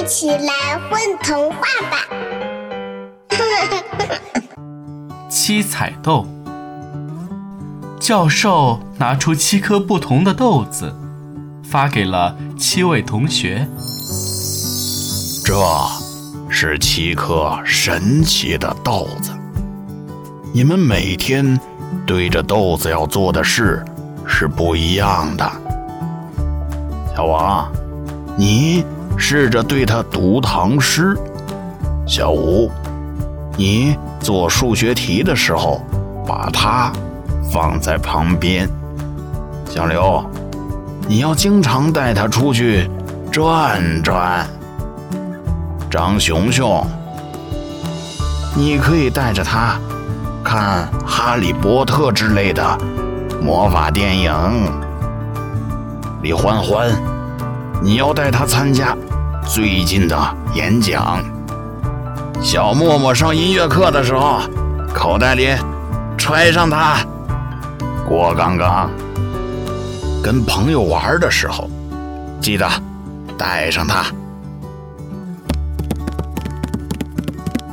一起来混童话吧！七彩豆。教授拿出七颗不同的豆子，发给了七位同学。这是七颗神奇的豆子，你们每天对着豆子要做的事是不一样的。小王，你试着对他读唐诗；小吴，你做数学题的时候把它放在旁边；小刘，你要经常带它出去转转。张熊熊，你可以带着他看《哈利波特》之类的魔法电影。李欢欢，你要带他参加最近的演讲。小默默上音乐课的时候，口袋里揣上它。郭刚刚跟朋友玩的时候，记得带上它。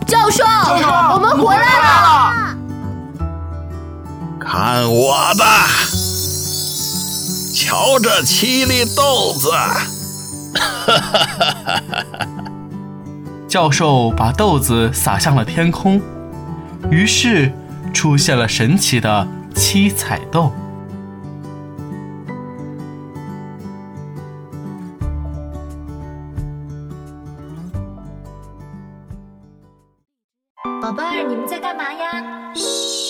教授，我们回来了！看我的，瞧这七粒豆子！教授把豆子撒向了天空，于是出现了神奇的七彩豆。宝贝儿，你们在干嘛呀？嘘。